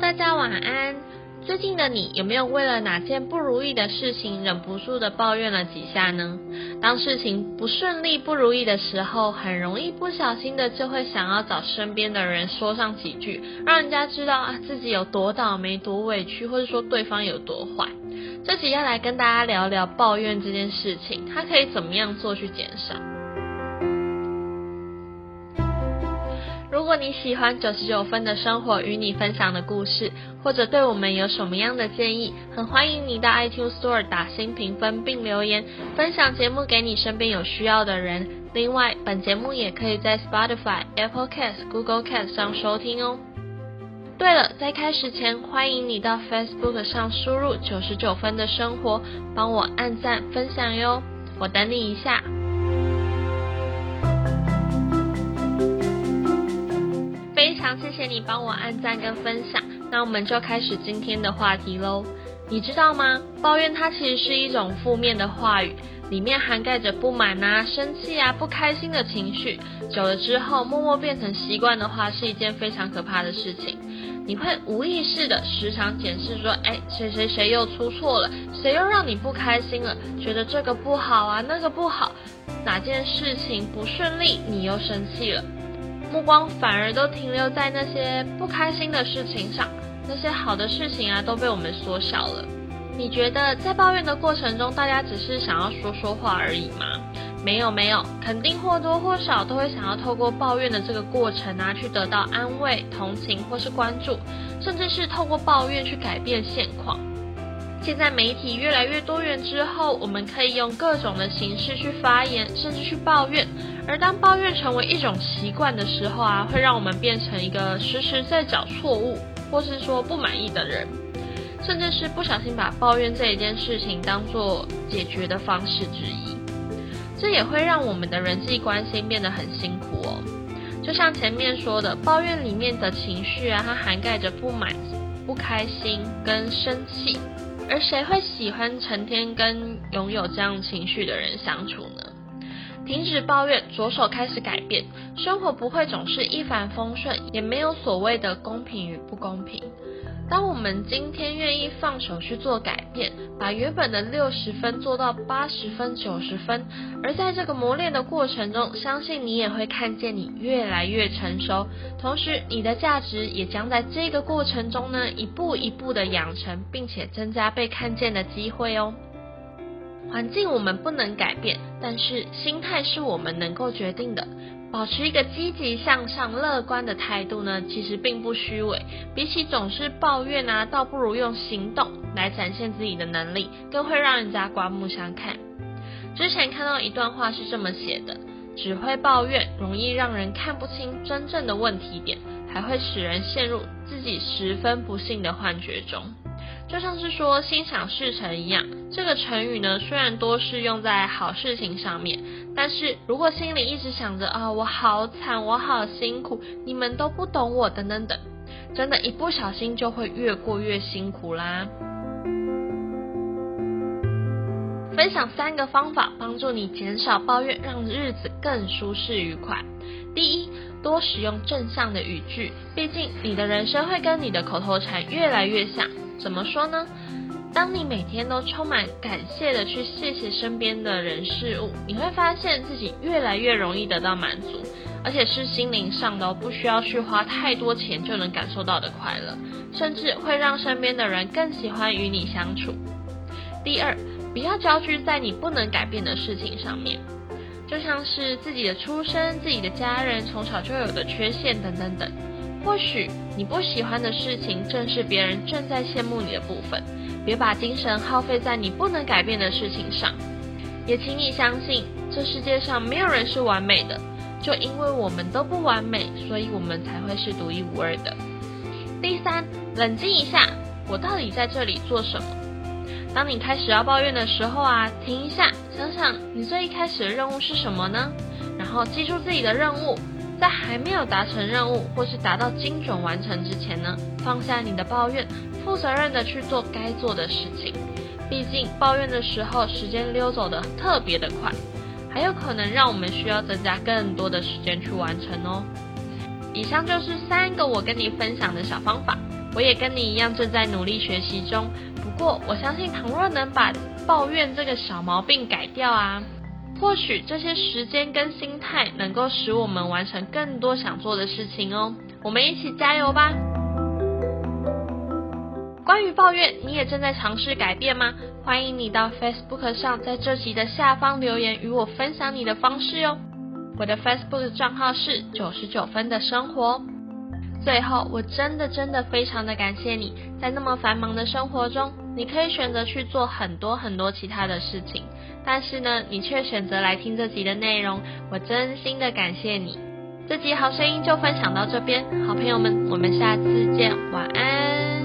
大家晚安。最近的你有没有为了哪件不如意的事情忍不住的抱怨了几下呢？当事情不顺利、不如意的时候，很容易不小心的就会想要找身边的人说上几句，让人家知道啊自己有多倒霉、多委屈，或者说对方有多坏。这集要来跟大家聊聊抱怨这件事情，它可以怎么样做去减少。如果你喜欢九十九分的生活与你分享的故事，或者对我们有什么样的建议，很欢迎你到 iTunes Store 打新评分并留言，分享节目给你身边有需要的人。另外，本节目也可以在 Spotify、Apple Cast、Google Cast 上收听哦。对了，在开始前，欢迎你到 Facebook 上输入九十九分的生活，帮我按赞分享哟。我等你一下。常谢谢你帮我按赞跟分享，那我们就开始今天的话题喽。你知道吗？抱怨它其实是一种负面的话语，里面涵盖着不满啊、生气啊、不开心的情绪。久了之后，默默变成习惯的话，是一件非常可怕的事情。你会无意识的时常检视说，哎，谁谁谁又出错了，谁又让你不开心了，觉得这个不好啊，那个不好，哪件事情不顺利，你又生气了。目光反而都停留在那些不开心的事情上，那些好的事情啊都被我们缩小了。你觉得在抱怨的过程中，大家只是想要说说话而已吗？没有没有，肯定或多或少都会想要透过抱怨的这个过程啊，去得到安慰、同情或是关注，甚至是透过抱怨去改变现况。现在媒体越来越多元之后，我们可以用各种的形式去发言，甚至去抱怨。而当抱怨成为一种习惯的时候啊，会让我们变成一个时时在找错误，或是说不满意的人，甚至是不小心把抱怨这一件事情当做解决的方式之一。这也会让我们的人际关系变得很辛苦哦。就像前面说的，抱怨里面的情绪啊，它涵盖着不满、不开心跟生气。而谁会喜欢成天跟拥有这样情绪的人相处呢？停止抱怨，着手开始改变，生活不会总是一帆风顺，也没有所谓的公平与不公平。当我们今天愿意放手去做改变，把原本的六十分做到八十分、九十分，而在这个磨练的过程中，相信你也会看见你越来越成熟，同时你的价值也将在这个过程中呢，一步一步的养成，并且增加被看见的机会哦。环境我们不能改变，但是心态是我们能够决定的。保持一个积极向上、乐观的态度呢，其实并不虚伪。比起总是抱怨啊，倒不如用行动来展现自己的能力，更会让人家刮目相看。之前看到一段话是这么写的：只会抱怨，容易让人看不清真正的问题点，还会使人陷入自己十分不幸的幻觉中。就像是说心想事成一样，这个成语呢，虽然多是用在好事情上面，但是如果心里一直想着啊，我好惨，我好辛苦，你们都不懂我，等等等，真的，一不小心就会越过越辛苦啦。分享三个方法，帮助你减少抱怨，让日子更舒适愉快。第一，多使用正向的语句，毕竟你的人生会跟你的口头禅越来越像。怎么说呢？当你每天都充满感谢的去谢谢身边的人事物，你会发现自己越来越容易得到满足，而且是心灵上的，不需要去花太多钱就能感受到的快乐，甚至会让身边的人更喜欢与你相处。第二，不要焦聚在你不能改变的事情上面，就像是自己的出身、自己的家人从小就有的缺陷等等等。或许你不喜欢的事情，正是别人正在羡慕你的部分。别把精神耗费在你不能改变的事情上。也请你相信，这世界上没有人是完美的。就因为我们都不完美，所以我们才会是独一无二的。第三，冷静一下，我到底在这里做什么？当你开始要抱怨的时候啊，停一下，想想你最一开始的任务是什么呢？然后记住自己的任务。在还没有达成任务或是达到精准完成之前呢，放下你的抱怨，负责任的去做该做的事情。毕竟抱怨的时候，时间溜走的特别的快，还有可能让我们需要增加更多的时间去完成哦。以上就是三个我跟你分享的小方法，我也跟你一样正在努力学习中。不过，我相信倘若能把抱怨这个小毛病改掉啊，或许这些时间跟心态能够使我们完成更多想做的事情哦。我们一起加油吧！关于抱怨，你也正在尝试改变吗？欢迎你到 Facebook 上，在这集的下方留言与我分享你的方式哟。我的 Facebook 账号是九十九分的生活。最后，我真的真的非常的感谢你在那么繁忙的生活中，你可以选择去做很多很多其他的事情，但是呢，你却选择来听这集的内容，我真心的感谢你。这集好声音就分享到这边，好朋友们，我们下次见，晚安。